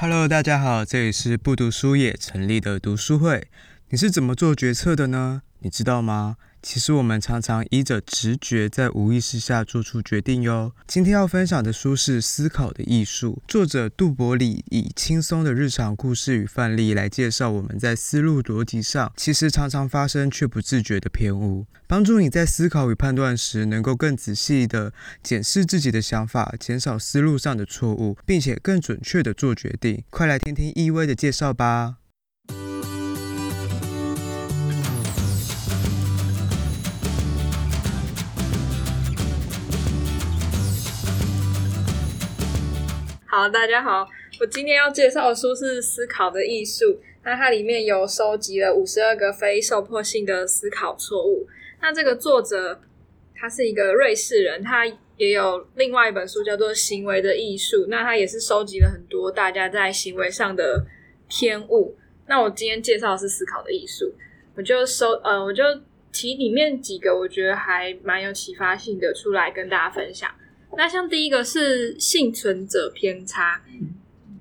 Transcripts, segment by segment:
Hello，大家好，这里是不读书也成立的读书会。你是怎么做决策的呢？你知道吗？其实我们常常依着直觉，在无意识下做出决定哟。今天要分享的书是《思考的艺术》，作者杜伯里以轻松的日常故事与范例来介绍我们在思路逻辑上其实常常发生却不自觉的偏误，帮助你在思考与判断时能够更仔细地检视自己的想法，减少思路上的错误，并且更准确地做决定。快来听听易威的介绍吧。好，大家好，我今天要介绍的书是《思考的艺术》，那它里面有收集了五十二个非受迫性的思考错误。那这个作者他是一个瑞士人，他也有另外一本书叫做《行为的艺术》，那他也是收集了很多大家在行为上的偏误。那我今天介绍的是《思考的艺术》，我就收呃，我就提里面几个我觉得还蛮有启发性的出来跟大家分享。那像第一个是幸存者偏差，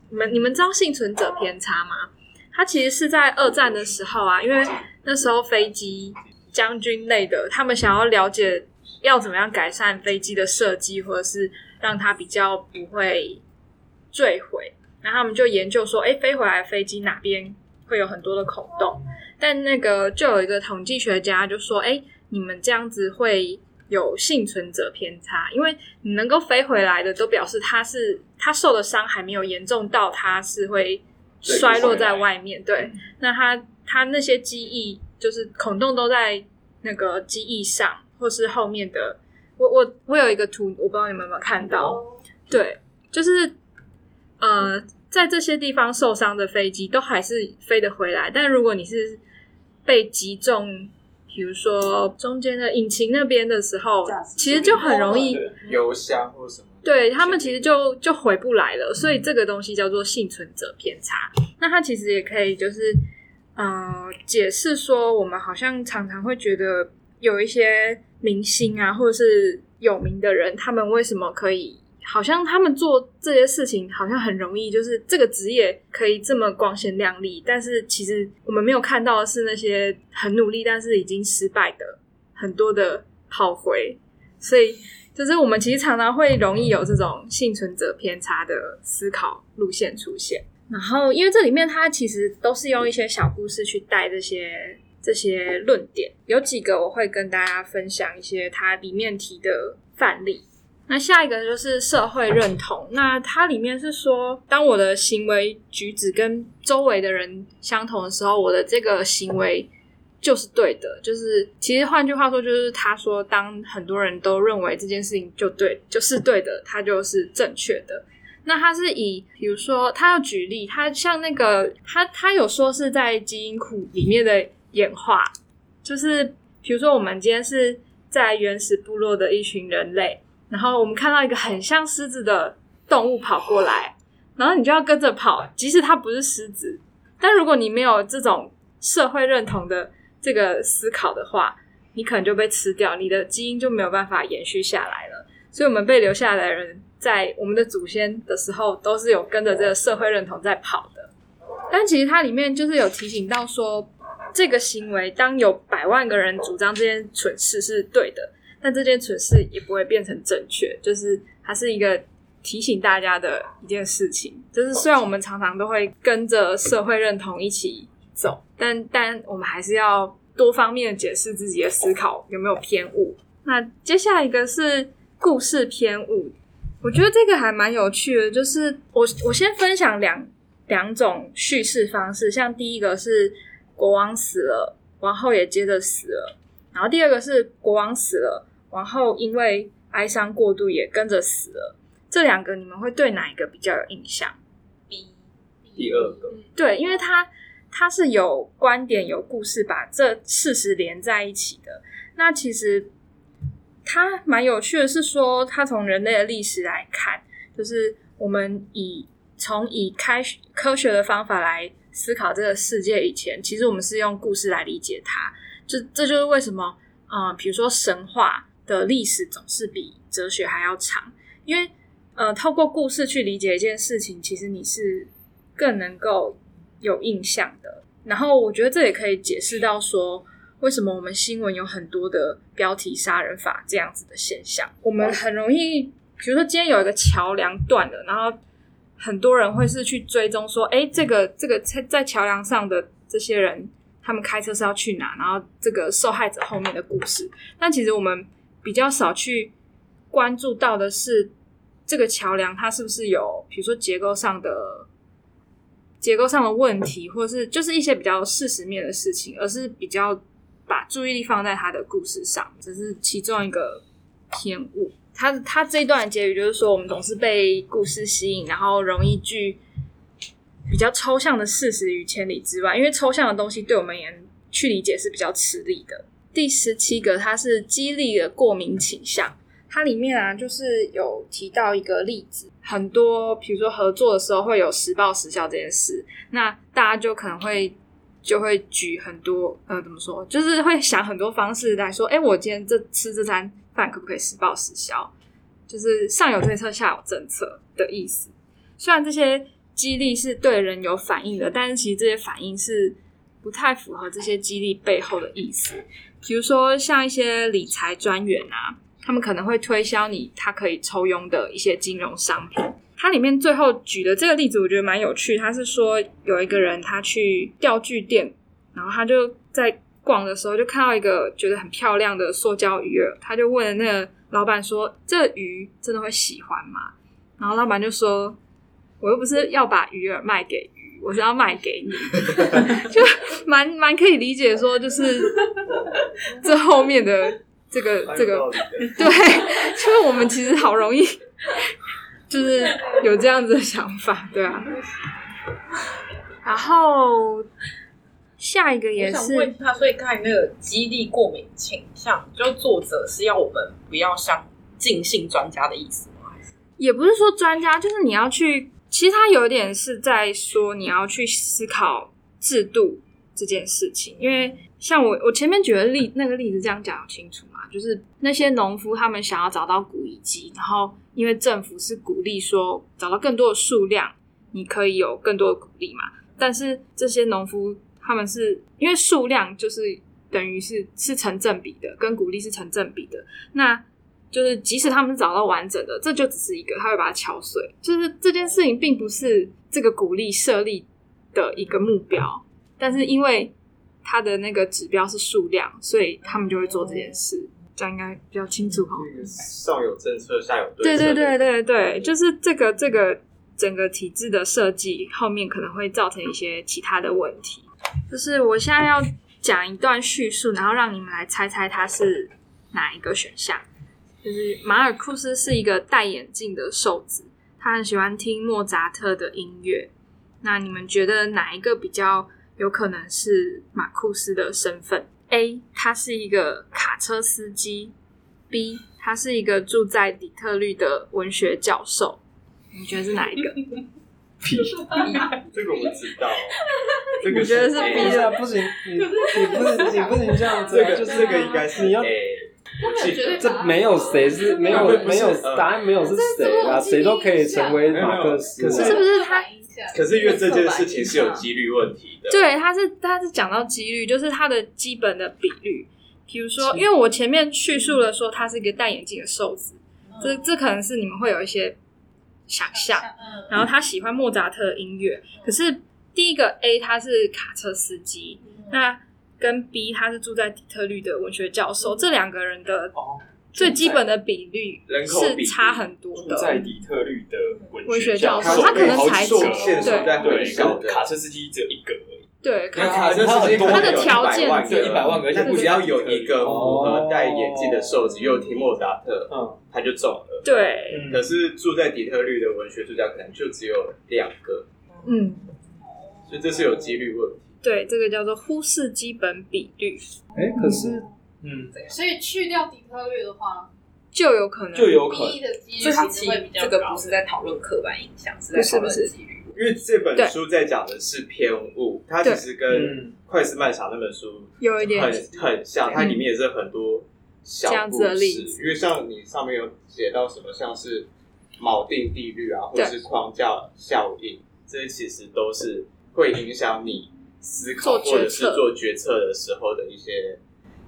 你们你们知道幸存者偏差吗？它其实是在二战的时候啊，因为那时候飞机将军类的，他们想要了解要怎么样改善飞机的设计，或者是让它比较不会坠毁，然后他们就研究说，哎，飞回来飞机哪边会有很多的孔洞？但那个就有一个统计学家就说，哎，你们这样子会。有幸存者偏差，因为你能够飞回来的，都表示他是他受的伤还没有严重到他是会摔落在外面。对，那他他那些机翼就是孔洞都在那个机翼上，或是后面的。我我我有一个图，我不知道你们有没有看到？对，就是呃，在这些地方受伤的飞机都还是飞得回来，但如果你是被击中。比如说中间的引擎那边的时候，其实就很容易油箱或什么，对他们其实就就回不来了。所以这个东西叫做幸存者偏差。那它其实也可以就是呃解释说，我们好像常常会觉得有一些明星啊，或者是有名的人，他们为什么可以？好像他们做这些事情好像很容易，就是这个职业可以这么光鲜亮丽，但是其实我们没有看到的是那些很努力但是已经失败的很多的炮灰，所以就是我们其实常常会容易有这种幸存者偏差的思考路线出现。然后因为这里面它其实都是用一些小故事去带这些这些论点，有几个我会跟大家分享一些它里面提的范例。那下一个就是社会认同。那它里面是说，当我的行为举止跟周围的人相同的时候，我的这个行为就是对的。就是其实换句话说，就是他说，当很多人都认为这件事情就对，就是对的，它就是正确的。那他是以，比如说，他要举例，他像那个，他他有说是在基因库里面的演化，就是比如说，我们今天是在原始部落的一群人类。然后我们看到一个很像狮子的动物跑过来，然后你就要跟着跑，即使它不是狮子。但如果你没有这种社会认同的这个思考的话，你可能就被吃掉，你的基因就没有办法延续下来了。所以，我们被留下来的人，在我们的祖先的时候，都是有跟着这个社会认同在跑的。但其实它里面就是有提醒到说，这个行为当有百万个人主张这件蠢事是对的。但这件蠢事也不会变成正确，就是它是一个提醒大家的一件事情。就是虽然我们常常都会跟着社会认同一起走，但但我们还是要多方面解释自己的思考有没有偏误。那接下来一个是故事偏误，我觉得这个还蛮有趣的。就是我我先分享两两种叙事方式，像第一个是国王死了，王后也接着死了。然后第二个是国王死了，王后因为哀伤过度也跟着死了。这两个你们会对哪一个比较有印象？B，第二个。对，因为他他是有观点、有故事，把这事实连在一起的。那其实他蛮有趣的，是说他从人类的历史来看，就是我们以从以开科学的方法来思考这个世界以前，其实我们是用故事来理解它。这这就是为什么，呃，比如说神话的历史总是比哲学还要长，因为呃，透过故事去理解一件事情，其实你是更能够有印象的。然后我觉得这也可以解释到说，为什么我们新闻有很多的标题杀人法这样子的现象。我们很容易，比如说今天有一个桥梁断了，然后很多人会是去追踪说，哎，这个这个在在桥梁上的这些人，他们开车是要去哪？然后这个受害者后面的故事。但其实我们比较少去关注到的是。这个桥梁它是不是有，比如说结构上的结构上的问题，或者是就是一些比较事实面的事情，而是比较把注意力放在他的故事上，这是其中一个偏误。他他这一段结语就是说，我们总是被故事吸引，然后容易去比较抽象的事实与千里之外，因为抽象的东西对我们而言去理解是比较吃力的。第十七个，它是激励的过敏倾向。它里面啊，就是有提到一个例子，很多比如说合作的时候会有实报实销这件事，那大家就可能会就会举很多呃，怎么说，就是会想很多方式来说，哎，我今天这吃这餐饭可不可以实报实销？就是上有对策，下有政策的意思。虽然这些激励是对人有反应的，但是其实这些反应是不太符合这些激励背后的意思。比如说像一些理财专员啊。他们可能会推销你他可以抽佣的一些金融商品。它里面最后举的这个例子，我觉得蛮有趣。他是说有一个人他去钓具店，然后他就在逛的时候就看到一个觉得很漂亮的塑胶鱼饵，他就问那个老板说：“这鱼真的会喜欢吗？”然后老板就说：“我又不是要把鱼饵卖给鱼，我是要卖给你。”就蛮蛮可以理解说，就是这后面的。这个这个对，就是我们其实好容易，就是有这样子的想法，对啊。然后下一个也是，我想问他，所以刚才那个激励过敏倾向，就作者是要我们不要像尽信专家的意思吗？也不是说专家，就是你要去，其实他有点是在说你要去思考制度这件事情，因为。像我，我前面举的例那个例子，这样讲清楚嘛？就是那些农夫他们想要找到古遗迹，然后因为政府是鼓励说找到更多的数量，你可以有更多的鼓励嘛。但是这些农夫他们是因为数量就是等于是是成正比的，跟鼓励是成正比的。那就是即使他们找到完整的，这就只是一个，他会把它敲碎。就是这件事情并不是这个鼓励设立的一个目标，但是因为。他的那个指标是数量，所以他们就会做这件事，这样应该比较清楚哈。上有政策，下有对策。对对对对对，就是这个这个整个体制的设计后面可能会造成一些其他的问题。就是我现在要讲一段叙述，然后让你们来猜猜它是哪一个选项。就是马尔库斯是一个戴眼镜的瘦子，他很喜欢听莫扎特的音乐。那你们觉得哪一个比较？有可能是马库斯的身份。A，他是一个卡车司机；B，他是一个住在底特律的文学教授。你觉得是哪一个？B，这个我知道。这个我觉得是 B 的，不行，你你不能你不能这样子。这个就是这个应该是你要。这没有谁是没有没有答案，没有是谁啊？谁都可以成为马克思。可是是不是他？可是因为这件事情是有几率问题的，对，他是他是讲到几率，就是他的基本的比率。比如说，因为我前面叙述了说他是一个戴眼镜的瘦子，这这可能是你们会有一些想象。然后他喜欢莫扎特的音乐，可是第一个 A 他是卡车司机，那跟 B 他是住在底特律的文学教授，这两个人的。最基本的比率是差很多的。住在底特律的文学教授，他可能才对对，卡车司机只有一个而已。对，卡车司机他的条件只有一百万个，而且只要有一个符合戴眼镜的瘦子，又听莫扎特，嗯，他就中了。对，可是住在底特律的文学作家可能就只有两个。嗯，所以这是有几率问题。对，这个叫做忽视基本比率。哎，可是。嗯，所以去掉底特律的话，就有可能，就有可能。所以它其实这个不是在讨论刻板印象，是在讨论几率。因为这本书在讲的是偏误，它其实跟快思慢想那本书有一点很很像，它里面也是很多小故事。因为像你上面有写到什么，像是锚定定律啊，或者是框架效应，这些其实都是会影响你思考或者是做决策的时候的一些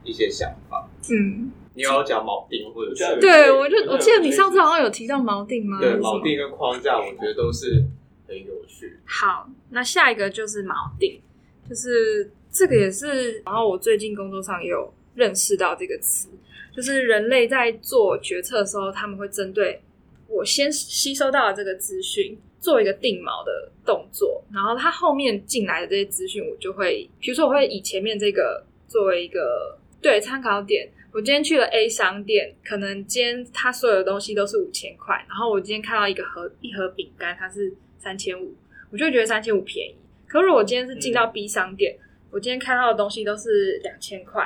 一些想法。嗯，你有要讲锚定或者是？对，我就我记得你上次好像有提到锚定吗？对，锚定跟框架，我觉得都是很有趣。好，那下一个就是锚定，就是这个也是，然后我最近工作上也有认识到这个词，就是人类在做决策的时候，他们会针对我先吸收到的这个资讯，做一个定锚的动作，然后它后面进来的这些资讯，我就会，比如说我会以前面这个作为一个对参考点。我今天去了 A 商店，可能今天它所有的东西都是五千块，然后我今天看到一个盒一盒饼干，它是三千五，我就会觉得三千五便宜。可是如果我今天是进到 B 商店，嗯，我今天看到的东西都是两千块，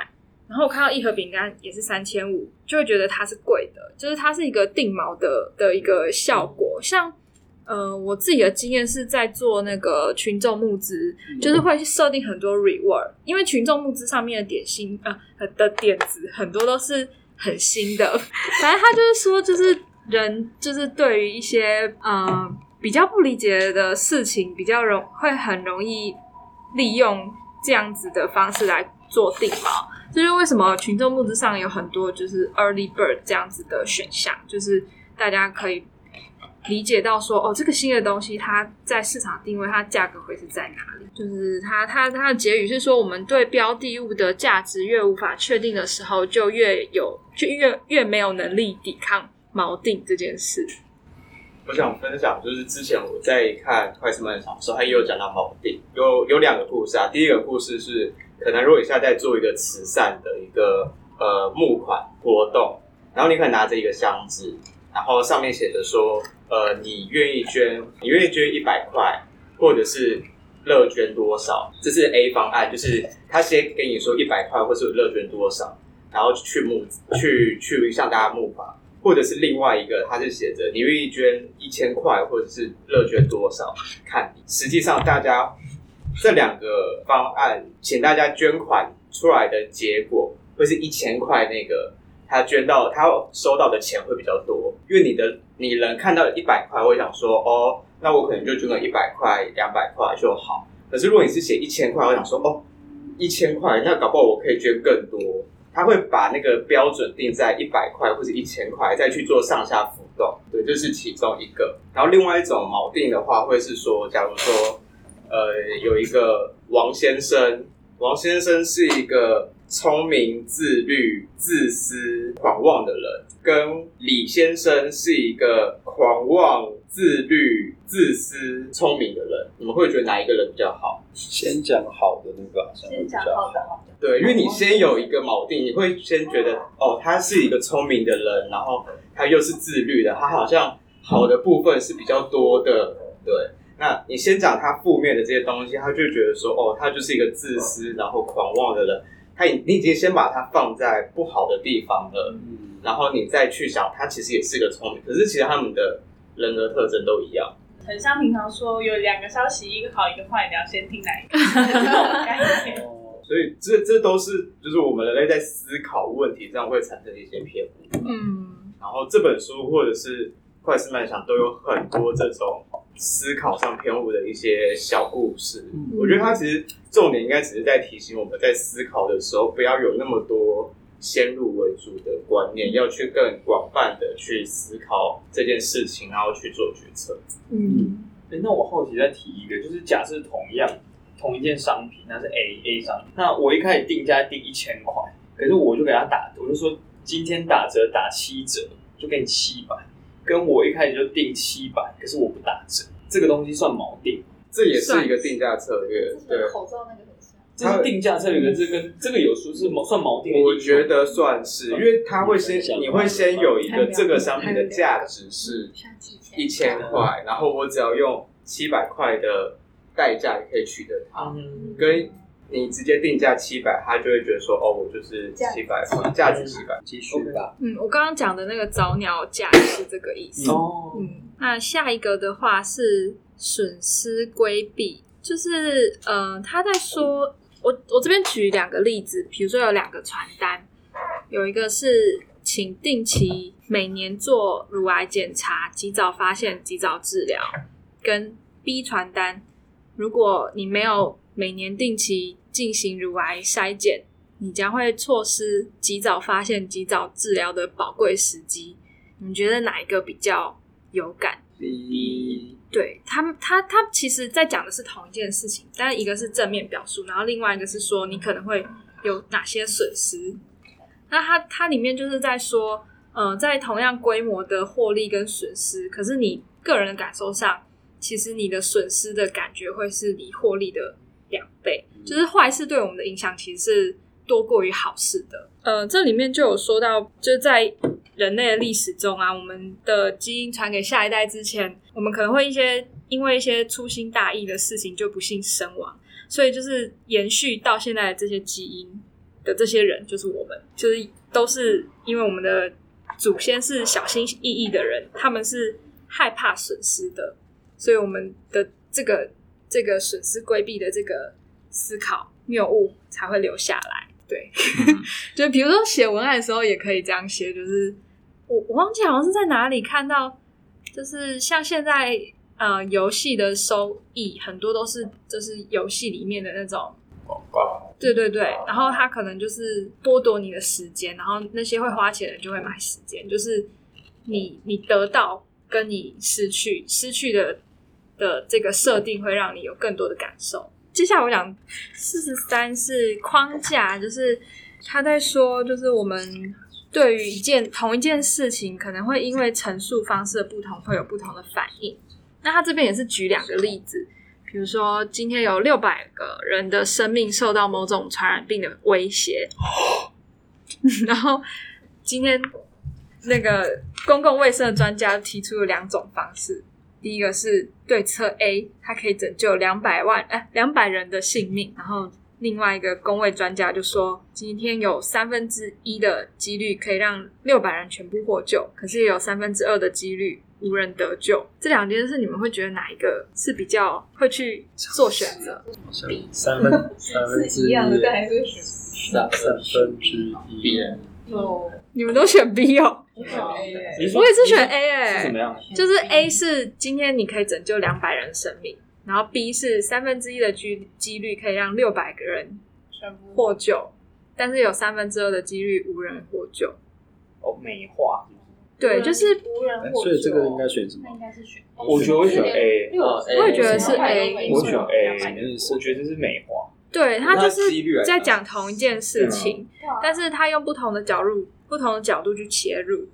然后我看到一盒饼干也是三千五，就会觉得它是贵的，就是它是一个定锚的的一个效果，像。呃，我自己的经验是在做那个群众募资，就是会设定很多 reward，因为群众募资上面的点心呃的点子很多都是很新的。反正他就是说，就是人就是对于一些呃比较不理解的事情，比较容会很容易利用这样子的方式来做定锚。这就是为什么群众募资上有很多就是 early bird 这样子的选项，就是大家可以。理解到说哦，这个新的东西它在市场定位，它价格会是在哪里？就是它它它的结语是说，我们对标的物的价值越无法确定的时候，就越有就越越没有能力抵抗锚定这件事。我想分享就是之前我在看快思慢想的时候，他也有讲到锚定，有有两个故事啊。第一个故事是，可能如果你现在在做一个慈善的一个呃募款活动，然后你可以拿着一个箱子，然后上面写着说。呃，你愿意捐？你愿意捐一百块，或者是乐捐多少？这是 A 方案，就是他先跟你说一百块，或是乐捐多少，然后去募，去去向大家募款，或者是另外一个，他是写着你愿意捐一千块，或者是乐捐多少？看你，实际上大家这两个方案，请大家捐款出来的结果，会是一千块那个。他捐到，他收到的钱会比较多，因为你的你能看到一百块，会想说，哦，那我可能就捐个一百块、两百块就好。可是如果你是写一千块，我想说，哦，一千块，那搞不好我可以捐更多。他会把那个标准定在一百块或者一千块，再去做上下浮动。对，这是其中一个。然后另外一种锚定的话，会是说，假如说，呃，有一个王先生，王先生是一个。聪明、自律、自私、狂妄的人，跟李先生是一个狂妄、自律、自私、聪明的人，你们会觉得哪一个人比较好？先讲好的那个，先讲好的。对，因为你先有一个锚定，你会先觉得哦，他是一个聪明的人，然后他又是自律的，他好像好的部分是比较多的。对，那你先讲他负面的这些东西，他就觉得说哦，他就是一个自私然后狂妄的人。他已你已经先把它放在不好的地方了，嗯，然后你再去想，他其实也是个聪明，可是其实他们的人格特征都一样。很像平常说有两个消息，一个好一个坏，你要先听哪一个？所以这这都是就是我们人类在思考问题上会产生的一些偏误。嗯，然后这本书或者是快思慢想都有很多这种。思考上偏误的一些小故事，嗯，我觉得它其实重点应该只是在提醒我们在思考的时候，不要有那么多先入为主的观念，要去更广泛的去思考这件事情，然后去做决策。嗯，欸，那我好奇再提一个，就是假设同样同一件商品，那是 A A 商品，那我一开始定价定一千块，可是我就给他打，我就说今天打折打七折，就给你七百。跟我一开始就定七百，可是我不打折，这个东西算锚定，这也是一个定价策略。对，口罩那个很像，这是定价策略跟这个这个有说是算锚定。我觉得算是，因为它会先，你会先有一个这个商品的价值是一千块，然后我只要用七百块的代价也可以取得它，跟。你直接定价七百，他就会觉得说，哦，我就是七百，价值七百，继续吧。嗯，我刚刚讲的那个早鸟价是这个意思。哦，嗯，那下一个的话是损失规避，就是呃，他在说，我我这边举两个例子，比如说有两个传单，有一个是请定期每年做乳癌检查，及早发现，及早治疗，跟 B 传单，如果你没有每年定期进行乳癌筛检，你将会错失及早发现、及早治疗的宝贵时机。你觉得哪一个比较有感？B。对他们，他他其实在讲的是同一件事情，但一个是正面表述，然后另外一个是说你可能会有哪些损失。那它它里面就是在说，呃，在同样规模的获利跟损失，可是你个人的感受上，其实你的损失的感觉会是你获利的两倍，就是坏事对我们的影响其实是多过于好事的。呃，这里面就有说到，就在人类的历史中啊，我们的基因传给下一代之前，我们可能会一些因为一些粗心大意的事情就不幸身亡，所以就是延续到现在的这些基因。的这些人就是我们，就是都是因为我们的祖先是小心翼翼的人，他们是害怕损失的，所以我们的这个这个损失规避的这个思考谬误才会留下来。对，嗯、就比如说写文案的时候也可以这样写，就是我我忘记好像是在哪里看到，就是像现在呃游戏的收益很多都是就是游戏里面的那种广告。对对对，然后他可能就是剥夺你的时间，然后那些会花钱的人就会买时间，就是你你得到跟你失去失去的的这个设定会让你有更多的感受。接下来我讲四十三是框架，就是他在说，就是我们对于一件同一件事情，可能会因为陈述方式的不同，会有不同的反应。那他这边也是举两个例子。比如说，今天有六百个人的生命受到某种传染病的威胁，然后今天那个公共卫生的专家提出了两种方式。第一个是对策 A，它可以拯救两百万哎两百人的性命。然后另外一个工位专家就说，今天有三分之一的几率可以让六百人全部获救，可是也有三分之二的几率。无人得救，这两件事你们会觉得哪一个是比较会去做选择三分 三分之一，三三分之一。哦，你们都选 B 哦，我选 A，我也是选 A 哎，怎么样？就是 A 是今天你可以拯救两百人生命，然后 B 是三分之一的几几率可以让六百个人获救，但是有三分之二的几率无人获救。哦，美化。对，就是无人获救。所以这个应该选什么？应该是选。我觉得我选 A，我也觉得是 A。我选 A，我觉得这是美化。对，他就是在讲同一件事情，但是他用不同的角度、不同的角度去切入，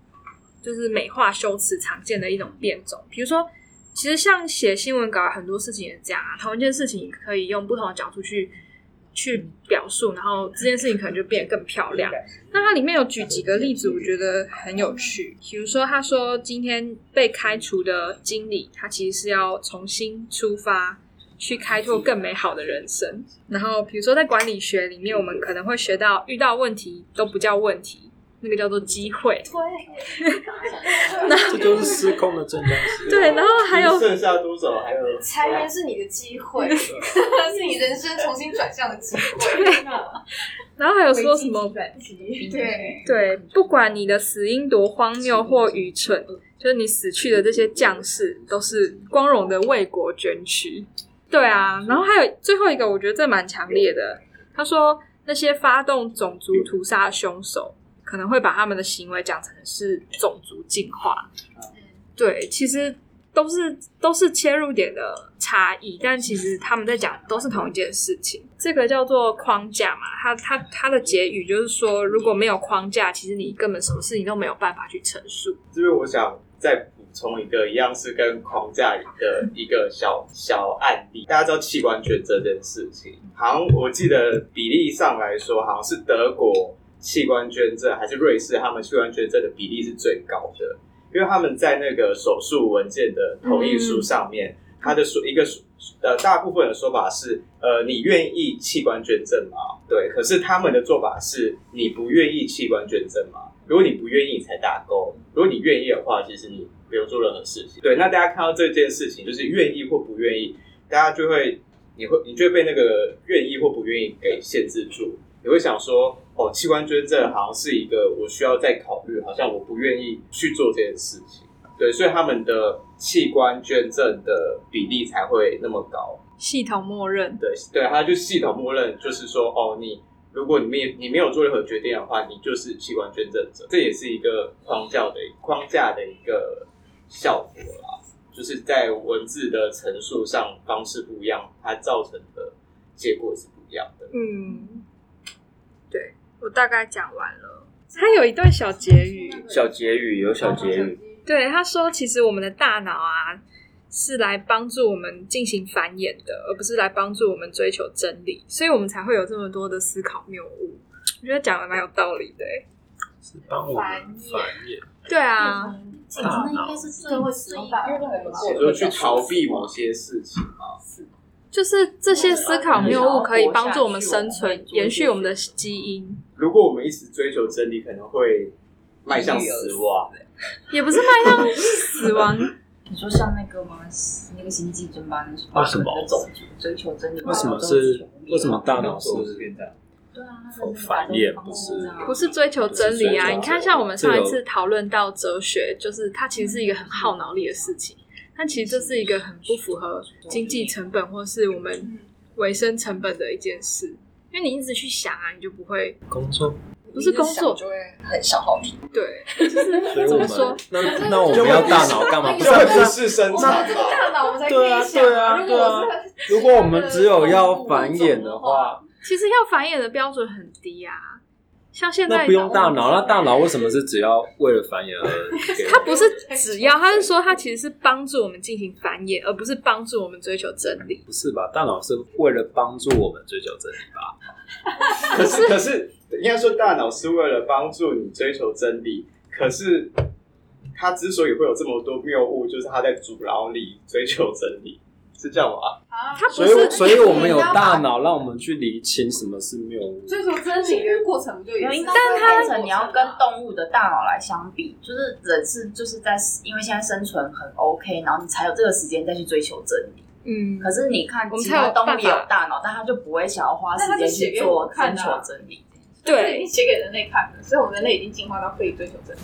就是美化修辞常见的一种变种。比如说，其实像写新闻稿，很多事情也是这样啊，同一件事情可以用不同的角度去。去表述，然后这件事情可能就变得更漂亮。那它里面有举几个例子，我觉得很有趣。比如说，他说今天被开除的经理，他其实是要重新出发，去开拓更美好的人生。然后，比如说在管理学里面，我们可能会学到，遇到问题都不叫问题。那个叫做机会，对，那这就是失控的正当时。对，然后还有剩下多少？还有裁员是你的机会，是你人生重新转向的机会。对，然后还有说什么？对对，不管你的死因多荒谬或愚蠢，就是你死去的这些将士都是光荣的为国捐躯。对啊，然后还有最后一个，我觉得这蛮强烈的。他说那些发动种族屠杀的凶手。可能会把他们的行为讲成是种族进化，对，其实都是都是切入点的差异，但其实他们在讲都是同一件事情。这个叫做框架嘛，它它它的结语就是说，如果没有框架，其实你根本什么事情都没有办法去陈述。这边我想再补充一个，一样是跟框架的一个小小案例。大家知道器官捐这件事情，好像我记得比例上来说，好像是德国。器官捐赠还是瑞士，他们器官捐赠的比例是最高的，因为他们在那个手术文件的同意书上面，嗯、他的说一个呃大部分的说法是，呃，你愿意器官捐赠吗？对，可是他们的做法是你不愿意器官捐赠吗？如果你不愿意，你才打勾；如果你愿意的话，其实你不用做任何事情。对，那大家看到这件事情，就是愿意或不愿意，大家就会你会你就会被那个愿意或不愿意给限制住。你会想说，哦，器官捐赠好像是一个我需要再考虑，好像我不愿意去做这件事情。对，所以他们的器官捐赠的比例才会那么高。系统默认，对对，他就系统默认，就是说，哦，你如果你没你没有做任何决定的话，你就是器官捐赠者。这也是一个框架的框架的一个效果啦，就是在文字的陈述上方式不一样，它造成的结果是不一样的。嗯，对，我大概讲完了。他有一段小结语，小结语有小结语。对，他说，其实我们的大脑啊。是来帮助我们进行繁衍的，而不是来帮助我们追求真理，所以我们才会有这么多的思考谬误。我觉得讲的蛮有道理的，是帮我们繁衍。对啊，大脑应该是社会使用大脑，就是去逃避某些事情啊。就是这些思考谬误可以帮助我们生存，延续我们的基因。如果我们一直追求真理，可能会迈向死亡。也不是迈向死亡。你说像那个吗？那个星际争霸那种，为什么追求真理？为什么是？为什么大脑是变态？对啊，繁衍不是不是追求真理啊！你看，像我们上一次讨论到哲学，就是它其实是一个很耗脑力的事情。但其实这是一个很不符合经济成本或是我们维生成本的一件事，因为你一直去想啊，你就不会工作。不是工作就会很消耗体，对，就是怎么说？那那我们要大脑干嘛？不是不是生产大脑我们才对啊对啊对啊！如果我们只有要繁衍的话，其实要繁衍的标准很低啊。像现在那不用大脑，那大脑为什么是只要为了繁衍而？它不是 只要，它是说它其实是帮助我们进行繁衍，而不是帮助我们追求真理。不是吧？大脑是为了帮助我们追求真理吧？可是可是。应该说，大脑是为了帮助你追求真理。可是，它之所以会有这么多谬误，就是它在阻挠你追求真理，是这样吗？啊，他不所以，所以我们有大脑，让我们去理清什么是谬误。追求真理的过程就有，但它变成你要跟动物的大脑来相比，就是人是就是在因为现在生存很 OK，然后你才有这个时间再去追求真理。嗯，可是你看，其他动物也有大脑，但他就不会想要花时间去做追求真理。对，写给人类看的，所以我们人类已经进化到可以追求真理。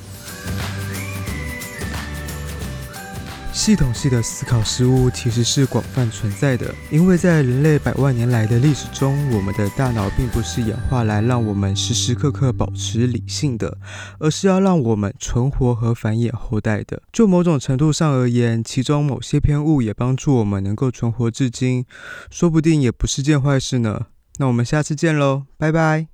系统性的思考失误其实是广泛存在的，因为在人类百万年来的历史中，我们的大脑并不是演化来让我们时时刻刻保持理性的，而是要让我们存活和繁衍后代的。就某种程度上而言，其中某些偏误也帮助我们能够存活至今，说不定也不是件坏事呢。那我们下次见喽，拜拜。